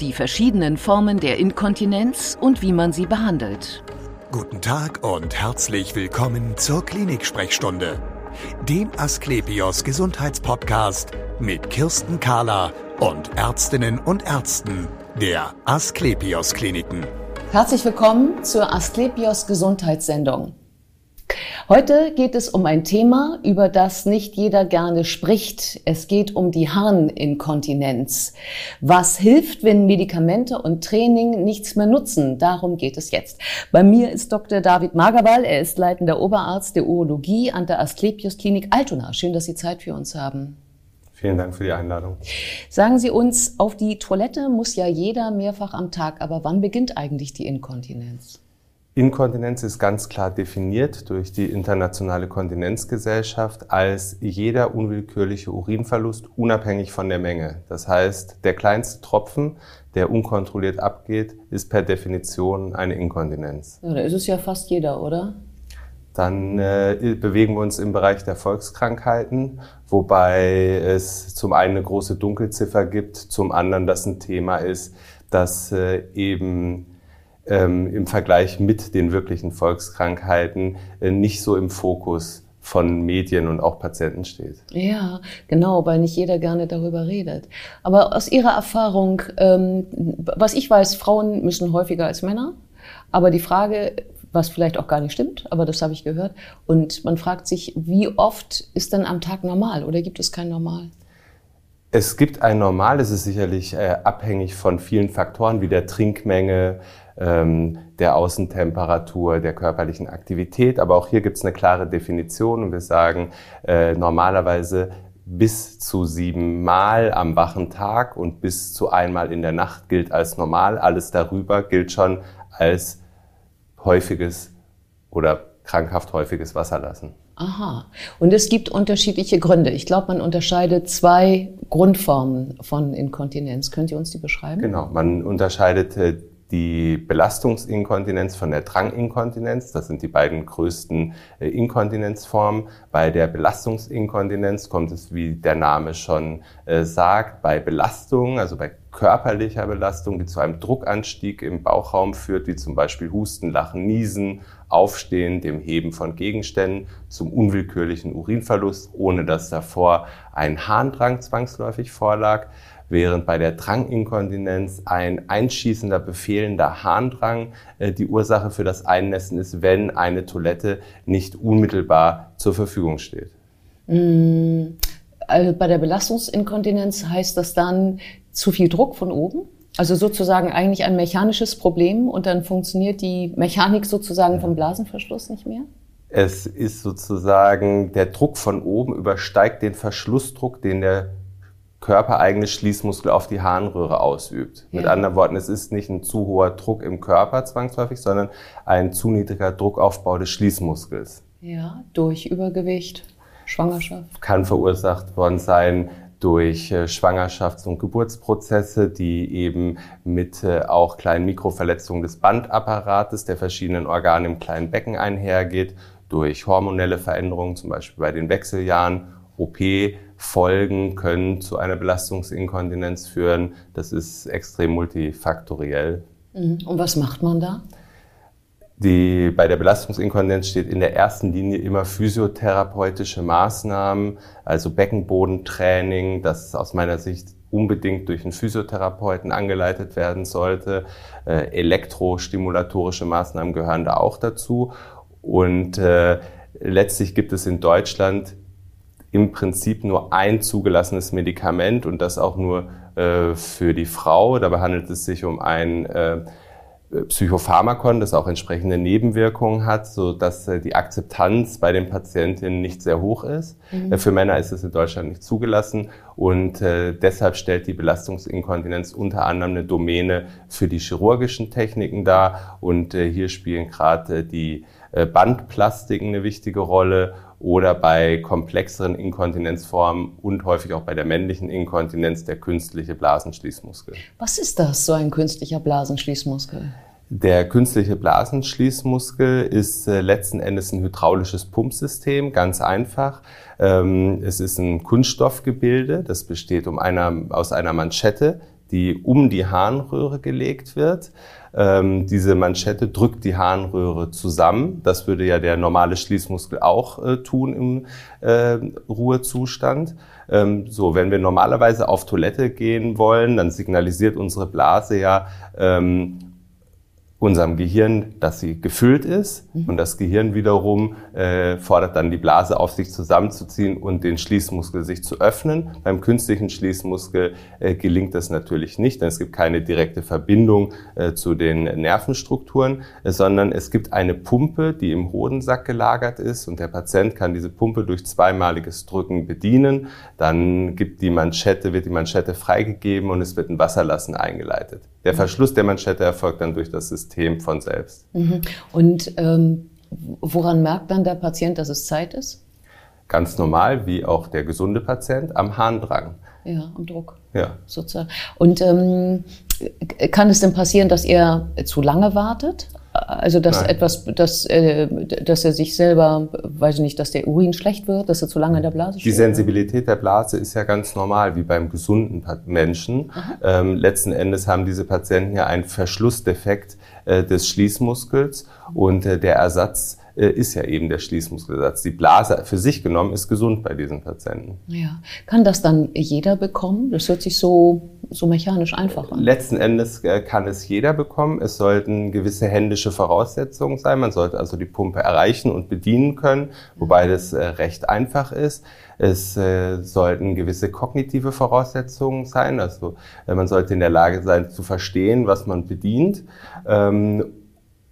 die verschiedenen Formen der Inkontinenz und wie man sie behandelt. Guten Tag und herzlich willkommen zur Klinik-Sprechstunde, dem Asklepios Gesundheitspodcast mit Kirsten Kahler und Ärztinnen und Ärzten der Asklepios Kliniken. Herzlich willkommen zur Asklepios Gesundheitssendung. Heute geht es um ein Thema, über das nicht jeder gerne spricht. Es geht um die Harninkontinenz. Was hilft, wenn Medikamente und Training nichts mehr nutzen? Darum geht es jetzt. Bei mir ist Dr. David Magerwall. Er ist leitender Oberarzt der Urologie an der Asklepios Klinik Altona. Schön, dass Sie Zeit für uns haben. Vielen Dank für die Einladung. Sagen Sie uns, auf die Toilette muss ja jeder mehrfach am Tag, aber wann beginnt eigentlich die Inkontinenz? Inkontinenz ist ganz klar definiert durch die Internationale Kontinenzgesellschaft als jeder unwillkürliche Urinverlust unabhängig von der Menge. Das heißt, der kleinste Tropfen, der unkontrolliert abgeht, ist per Definition eine Inkontinenz. Ja, da ist es ja fast jeder, oder? Dann äh, bewegen wir uns im Bereich der Volkskrankheiten, wobei es zum einen eine große Dunkelziffer gibt, zum anderen das ein Thema ist, dass äh, eben ähm, im Vergleich mit den wirklichen Volkskrankheiten äh, nicht so im Fokus von Medien und auch Patienten steht. Ja, genau, weil nicht jeder gerne darüber redet. Aber aus Ihrer Erfahrung, ähm, was ich weiß, Frauen mischen häufiger als Männer. Aber die Frage, was vielleicht auch gar nicht stimmt, aber das habe ich gehört. Und man fragt sich, wie oft ist denn am Tag normal oder gibt es kein Normal? Es gibt ein Normal, es ist sicherlich äh, abhängig von vielen Faktoren wie der Trinkmenge, ähm, der Außentemperatur, der körperlichen Aktivität. Aber auch hier gibt es eine klare Definition und wir sagen äh, normalerweise bis zu sieben Mal am wachen Tag und bis zu einmal in der Nacht gilt als normal. Alles darüber gilt schon als häufiges oder krankhaft häufiges Wasserlassen. Aha. Und es gibt unterschiedliche Gründe. Ich glaube, man unterscheidet zwei Grundformen von Inkontinenz. Könnt ihr uns die beschreiben? Genau. Man unterscheidet äh, die Belastungsinkontinenz von der Dranginkontinenz. Das sind die beiden größten äh, Inkontinenzformen. Bei der Belastungsinkontinenz kommt es, wie der Name schon äh, sagt, bei Belastung, also bei körperlicher Belastung, die zu einem Druckanstieg im Bauchraum führt, wie zum Beispiel Husten, Lachen, Niesen, Aufstehen, dem Heben von Gegenständen, zum unwillkürlichen Urinverlust, ohne dass davor ein Harndrang zwangsläufig vorlag während bei der Dranginkontinenz ein einschießender, befehlender Harndrang äh, die Ursache für das Einnässen ist, wenn eine Toilette nicht unmittelbar zur Verfügung steht. Mm, also bei der Belastungsinkontinenz heißt das dann zu viel Druck von oben? Also sozusagen eigentlich ein mechanisches Problem und dann funktioniert die Mechanik sozusagen vom Blasenverschluss nicht mehr? Es ist sozusagen, der Druck von oben übersteigt den Verschlussdruck, den der körpereigene Schließmuskel auf die Harnröhre ausübt. Ja. Mit anderen Worten, es ist nicht ein zu hoher Druck im Körper zwangsläufig, sondern ein zu niedriger Druckaufbau des Schließmuskels. Ja, durch Übergewicht, Schwangerschaft. Kann verursacht worden sein durch äh, Schwangerschafts- und Geburtsprozesse, die eben mit äh, auch kleinen Mikroverletzungen des Bandapparates der verschiedenen Organe im kleinen Becken einhergeht, durch hormonelle Veränderungen, zum Beispiel bei den Wechseljahren, OP, Folgen können zu einer Belastungsinkontinenz führen. Das ist extrem multifaktoriell. Mhm. Und was macht man da? Die, bei der Belastungsinkontinenz steht in der ersten Linie immer physiotherapeutische Maßnahmen, also Beckenbodentraining, das aus meiner Sicht unbedingt durch einen Physiotherapeuten angeleitet werden sollte. Äh, elektrostimulatorische Maßnahmen gehören da auch dazu. Und äh, letztlich gibt es in Deutschland im Prinzip nur ein zugelassenes Medikament und das auch nur äh, für die Frau. Dabei handelt es sich um ein äh, Psychopharmakon, das auch entsprechende Nebenwirkungen hat, so dass äh, die Akzeptanz bei den Patientinnen nicht sehr hoch ist. Mhm. Äh, für Männer ist es in Deutschland nicht zugelassen und äh, deshalb stellt die Belastungsinkontinenz unter anderem eine Domäne für die chirurgischen Techniken dar und äh, hier spielen gerade die äh, Bandplastiken eine wichtige Rolle oder bei komplexeren Inkontinenzformen und häufig auch bei der männlichen Inkontinenz der künstliche Blasenschließmuskel. Was ist das, so ein künstlicher Blasenschließmuskel? Der künstliche Blasenschließmuskel ist äh, letzten Endes ein hydraulisches Pumpsystem, ganz einfach. Ähm, es ist ein Kunststoffgebilde, das besteht um einer, aus einer Manschette, die um die Harnröhre gelegt wird. Ähm, diese Manschette drückt die Harnröhre zusammen. Das würde ja der normale Schließmuskel auch äh, tun im äh, Ruhezustand. Ähm, so, wenn wir normalerweise auf Toilette gehen wollen, dann signalisiert unsere Blase ja, ähm, unserem Gehirn, dass sie gefüllt ist mhm. und das Gehirn wiederum äh, fordert dann die Blase auf, sich zusammenzuziehen und den Schließmuskel sich zu öffnen. Beim künstlichen Schließmuskel äh, gelingt das natürlich nicht, denn es gibt keine direkte Verbindung äh, zu den Nervenstrukturen, äh, sondern es gibt eine Pumpe, die im Hodensack gelagert ist und der Patient kann diese Pumpe durch zweimaliges Drücken bedienen. Dann gibt die Manschette, wird die Manschette freigegeben und es wird ein Wasserlassen eingeleitet. Der Verschluss der Manschette erfolgt dann durch das System von selbst. Mhm. Und ähm, woran merkt dann der Patient, dass es Zeit ist? Ganz normal, wie auch der gesunde Patient, am Harndrang. Ja, am Druck. Ja. Sozusagen. Und ähm, kann es denn passieren, dass er zu lange wartet? Also dass Nein. etwas, dass, äh, dass er sich selber, weiß ich nicht, dass der Urin schlecht wird, dass er zu lange in der Blase steht? Die Sensibilität der Blase ist ja ganz normal, wie beim gesunden Menschen. Ähm, letzten Endes haben diese Patienten ja einen Verschlussdefekt äh, des Schließmuskels und äh, der Ersatz ist ja eben der Schließmuskelsatz. Die Blase für sich genommen ist gesund bei diesen Patienten. Ja. Kann das dann jeder bekommen? Das hört sich so, so mechanisch einfach an. Letzten Endes äh, kann es jeder bekommen. Es sollten gewisse händische Voraussetzungen sein. Man sollte also die Pumpe erreichen und bedienen können, wobei das äh, recht einfach ist. Es äh, sollten gewisse kognitive Voraussetzungen sein. Also man sollte in der Lage sein zu verstehen, was man bedient. Ähm,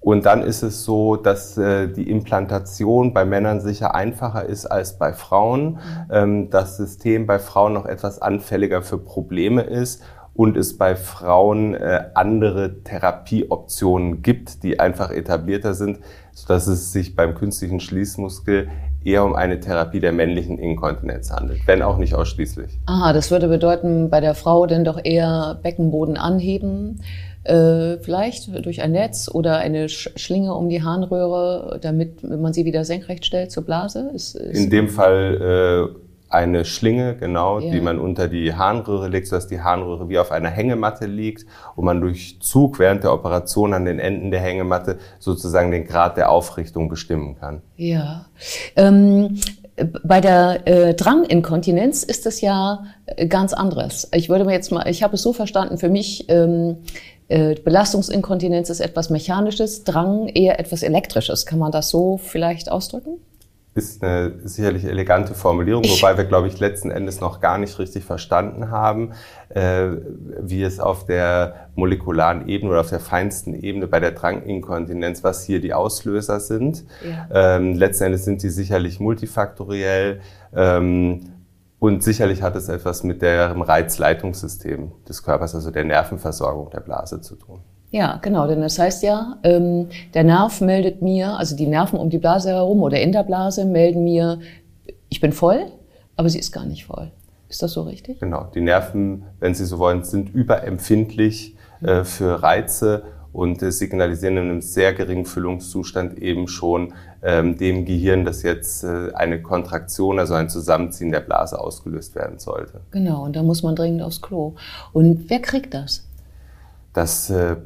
und dann ist es so, dass äh, die Implantation bei Männern sicher einfacher ist als bei Frauen. Mhm. Ähm, das System bei Frauen noch etwas anfälliger für Probleme ist und es bei Frauen äh, andere Therapieoptionen gibt, die einfach etablierter sind, sodass es sich beim künstlichen Schließmuskel eher um eine Therapie der männlichen Inkontinenz handelt, wenn auch nicht ausschließlich. Aha, das würde bedeuten, bei der Frau denn doch eher Beckenboden anheben, äh, vielleicht durch ein Netz oder eine Schlinge um die Harnröhre, damit man sie wieder senkrecht stellt zur Blase? Ist, ist In dem Fall äh, eine Schlinge, genau, ja. die man unter die Harnröhre legt, sodass die Harnröhre wie auf einer Hängematte liegt und man durch Zug während der Operation an den Enden der Hängematte sozusagen den Grad der Aufrichtung bestimmen kann. Ja. Ähm, bei der äh, Dranginkontinenz ist es ja äh, ganz anderes. Ich würde mir jetzt mal, ich habe es so verstanden, für mich ähm, äh, Belastungsinkontinenz ist etwas Mechanisches, Drang eher etwas Elektrisches. Kann man das so vielleicht ausdrücken? Ist eine sicherlich elegante Formulierung, wobei wir, glaube ich, letzten Endes noch gar nicht richtig verstanden haben, äh, wie es auf der molekularen Ebene oder auf der feinsten Ebene bei der Dranginkontinenz, was hier die Auslöser sind. Ja. Ähm, letzten Endes sind die sicherlich multifaktoriell. Ähm, und sicherlich hat es etwas mit dem Reizleitungssystem des Körpers, also der Nervenversorgung der Blase zu tun. Ja, genau, denn das heißt ja, ähm, der Nerv meldet mir, also die Nerven um die Blase herum oder in der Blase melden mir, ich bin voll, aber sie ist gar nicht voll. Ist das so richtig? Genau, die Nerven, wenn Sie so wollen, sind überempfindlich äh, für Reize und äh, signalisieren in einem sehr geringen Füllungszustand eben schon dem Gehirn, dass jetzt äh, eine Kontraktion, also ein Zusammenziehen der Blase ausgelöst werden sollte. Genau, und da muss man dringend aufs Klo. Und wer kriegt das? Das äh,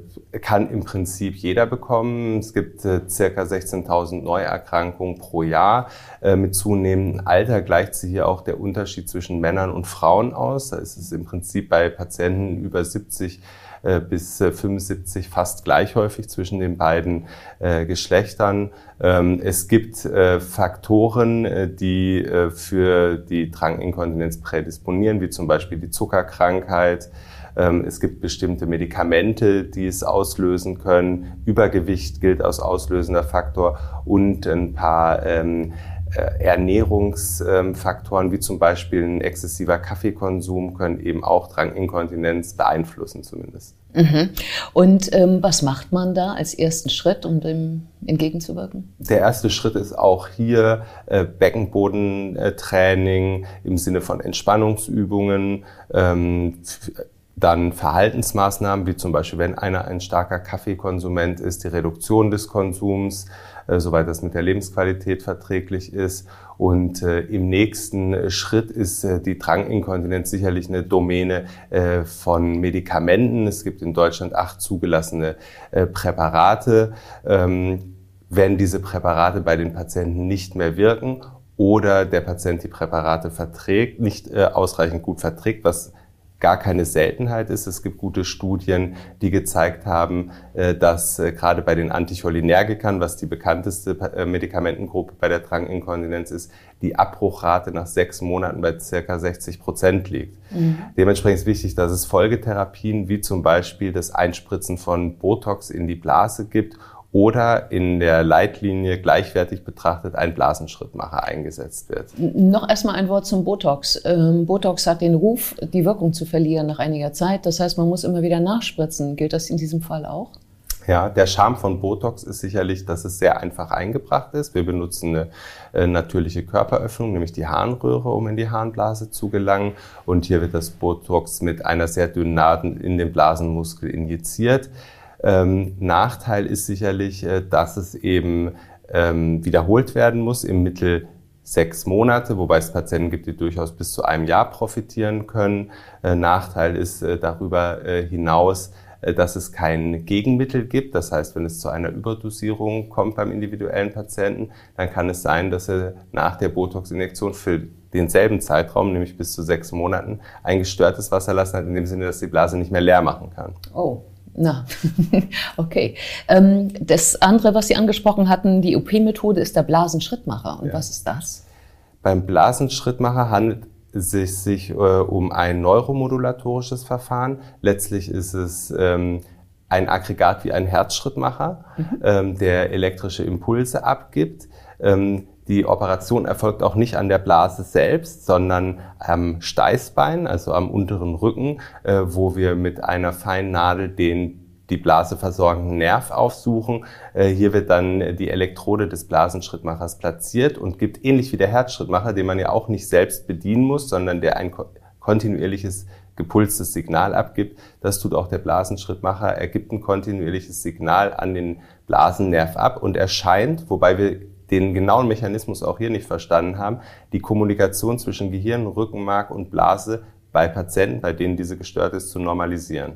kann im Prinzip jeder bekommen. Es gibt äh, circa 16.000 Neuerkrankungen pro Jahr. Äh, mit zunehmendem Alter gleicht sich hier auch der Unterschied zwischen Männern und Frauen aus. Da ist es im Prinzip bei Patienten über 70 äh, bis 75 äh, fast gleich häufig zwischen den beiden äh, Geschlechtern. Ähm, es gibt Faktoren, die für die Dranginkontinenz prädisponieren, wie zum Beispiel die Zuckerkrankheit. Ähm, es gibt bestimmte Medikamente, die es auslösen können. Übergewicht gilt als auslösender Faktor und ein paar ähm, äh, Ernährungsfaktoren wie zum Beispiel ein exzessiver Kaffeekonsum können eben auch Dranginkontinenz beeinflussen zumindest. Mhm. Und ähm, was macht man da als ersten Schritt, um dem entgegenzuwirken? Der erste Schritt ist auch hier äh, Beckenbodentraining im Sinne von Entspannungsübungen. Ähm, Dann Verhaltensmaßnahmen, wie zum Beispiel, wenn einer ein starker Kaffeekonsument ist, die Reduktion des Konsums, äh, soweit das mit der Lebensqualität verträglich ist. Und äh, im nächsten Schritt ist äh, die Dranginkontinenz sicherlich eine Domäne äh, von Medikamenten. Es gibt in Deutschland acht zugelassene äh, Präparate. Ähm, wenn diese Präparate bei den Patienten nicht mehr wirken oder der Patient die Präparate verträgt, nicht äh, ausreichend gut verträgt, was gar keine Seltenheit ist. Es gibt gute Studien, die gezeigt haben, äh, dass äh, gerade bei den Anticholinergikern, was die bekannteste äh, Medikamentengruppe bei der Dranginkontinenz ist, die Abbruchrate nach sechs Monaten bei circa 60 Prozent liegt. Mhm. Dementsprechend ist wichtig, dass es Folgetherapien wie zum Beispiel das Einspritzen von Botox in die Blase gibt oder in der Leitlinie gleichwertig betrachtet ein Blasenschrittmacher eingesetzt wird. Noch erstmal ein Wort zum Botox. Ähm, Botox hat den Ruf, die Wirkung zu verlieren nach einiger Zeit. Das heißt, man muss immer wieder nachspritzen. Gilt das in diesem Fall auch? Ja, der Charme von Botox ist sicherlich, dass es sehr einfach eingebracht ist. Wir benutzen eine äh, natürliche Körperöffnung, nämlich die Harnröhre, um in die Harnblase zu gelangen. Und hier wird das Botox mit einer sehr dünnen Naht in den Blasenmuskel injiziert. Ähm, Nachteil ist sicherlich, äh, dass es eben ähm, wiederholt werden muss, im Mittel sechs Monate, wobei es Patienten gibt, die durchaus bis zu einem Jahr profitieren können. Äh, Nachteil ist äh, darüber äh, hinaus, äh, dass es kein Gegenmittel gibt. Das heißt, wenn es zu einer Überdosierung kommt beim individuellen Patienten, dann kann es sein, dass er nach der Botox-Injektion für denselben Zeitraum, nämlich bis zu sechs Monaten, ein gestörtes Wasser lassen hat, in dem Sinne, dass die Blase nicht mehr leer machen kann. Oh, na, okay. Ähm, das andere, was Sie angesprochen hatten, die OP-Methode ist der Blasenschrittmacher. Und ja. was ist das? Beim Blasenschrittmacher handelt es sich äh, um ein neuromodulatorisches Verfahren. Letztlich ist es ähm, ein Aggregat wie ein Herzschrittmacher, mhm. ähm, der elektrische Impulse abgibt. Ähm, die Operation erfolgt auch nicht an der Blase selbst, sondern am Steißbein, also am unteren Rücken, äh, wo wir mit einer feinen Nadel den die Blase versorgenden Nerv aufsuchen. Äh, hier wird dann die Elektrode des Blasenschrittmachers platziert und gibt ähnlich wie der Herzschrittmacher, den man ja auch nicht selbst bedienen muss, sondern der ein kontinuierliches gepulstes Signal abgibt. Das tut auch der Blasenschrittmacher. Er gibt ein kontinuierliches Signal an den Blasennerv ab und erscheint, wobei wir den genauen Mechanismus auch hier nicht verstanden haben, die Kommunikation zwischen Gehirn, Rückenmark und Blase bei Patienten, bei denen diese gestört ist, zu normalisieren.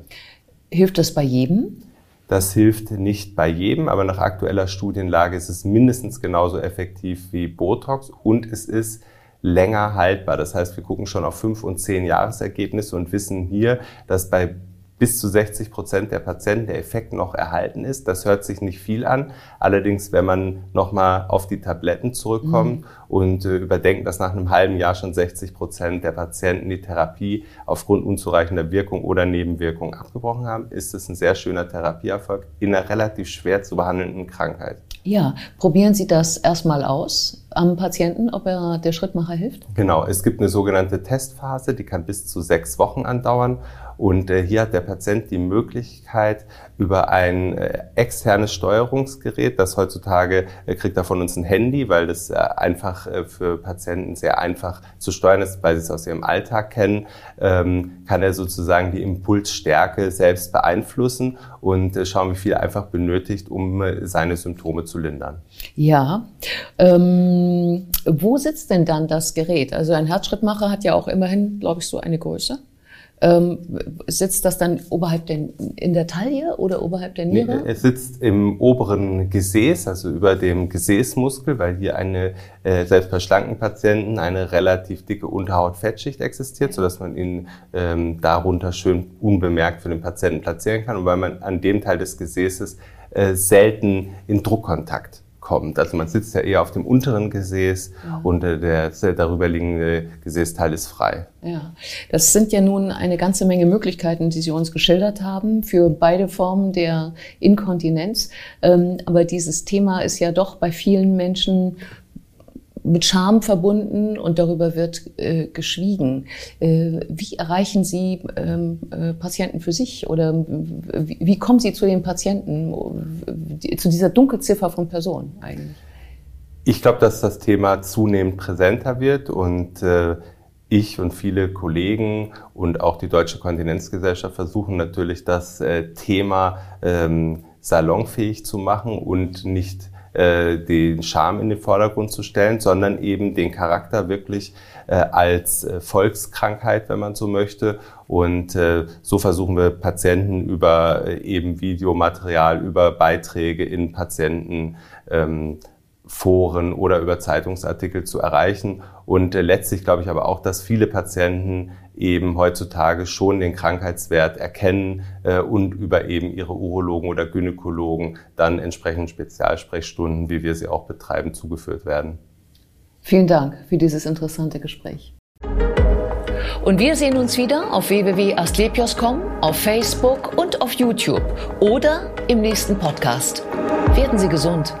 Hilft das bei jedem? Das hilft nicht bei jedem, aber nach aktueller Studienlage ist es mindestens genauso effektiv wie Botox und es ist länger haltbar. Das heißt, wir gucken schon auf fünf und zehn Jahresergebnisse und wissen hier, dass bei bis zu 60 Prozent der Patienten der Effekt noch erhalten ist. Das hört sich nicht viel an. Allerdings, wenn man nochmal auf die Tabletten zurückkommt mhm. Und äh, überdenkt, dass nach einem halben Jahr schon 60 Prozent der Patienten die Therapie aufgrund unzureichender Wirkung oder Nebenwirkung abgebrochen haben, ist es ein sehr schöner Therapieerfolg in einer relativ schwer zu behandelnden Krankheit. Ja, probieren Sie das erstmal aus am Patienten, ob er der Schrittmacher hilft? Genau, es gibt eine sogenannte Testphase, die kann bis zu sechs Wochen andauern. Und äh, hier hat der Patient die Möglichkeit, über ein äh, externes Steuerungsgerät, das heutzutage kriegt er von uns ein Handy, weil das äh, einfach äh, für Patienten sehr einfach zu steuern ist, weil sie es aus ihrem Alltag kennen, ähm, kann er sozusagen die Impulsstärke selbst beeinflussen und äh, schauen, wie viel er einfach benötigt, um äh, seine Symptome zu lindern. Ja. Ähm, wo sitzt denn dann das Gerät? Also ein Herzschrittmacher hat ja auch immerhin, glaube ich, so eine Größe. Ähm, sitzt das dann oberhalb der, in der Taille oder oberhalb der Niere? Nee, es sitzt im oberen Gesäß, also über dem Gesäßmuskel, weil hier eine, äh, selbst bei schlanken Patienten, eine relativ dicke Unterhaut-Fettschicht existiert, sodass man ihn ähm, darunter schön unbemerkt für den Patienten platzieren kann und weil man an dem Teil des Gesäßes äh, selten in Druckkontakt kommt. Also man sitzt ja eher auf dem unteren Gesäß ja. und äh, der darüber liegende Gesäßteil ist frei. Ja, das sind ja nun eine ganze Menge Möglichkeiten, die Sie uns geschildert haben für beide Formen der Inkontinenz. Ähm, aber dieses Thema ist ja doch bei vielen Menschen mit Scham verbunden und darüber wird äh, geschwiegen. Äh, wie erreichen Sie ähm, äh, Patienten für sich oder wie, wie, kommen Sie zu den Patienten, zu dieser Dunkelziffer von Personen eigentlich? Ich glaube, dass das Thema zunehmend präsenter wird und äh, ich und viele Kollegen und auch die Deutsche Kontinenzgesellschaft versuchen natürlich das äh, Thema ähm, salonfähig zu machen und nicht äh, den Charme in den Vordergrund zu stellen, sondern eben den Charakter wirklich äh, als äh, Volkskrankheit, wenn man so möchte. Und äh, so versuchen wir Patienten über äh, eben Videomaterial, über Beiträge in Patienten ähm, Foren oder über Zeitungsartikel zu erreichen. Und äh, letztlich glaube ich aber auch, dass viele Patienten eben heutzutage schon den Krankheitswert erkennen äh, und über eben ihre Urologen oder Gynäkologen dann entsprechend Spezialsprechstunden, wie wir sie auch betreiben, zugeführt werden. Vielen Dank für dieses interessante Gespräch. Und wir sehen uns wieder auf www.astlepios.com, auf Facebook und auf YouTube oder im nächsten Podcast. Werden Sie gesund.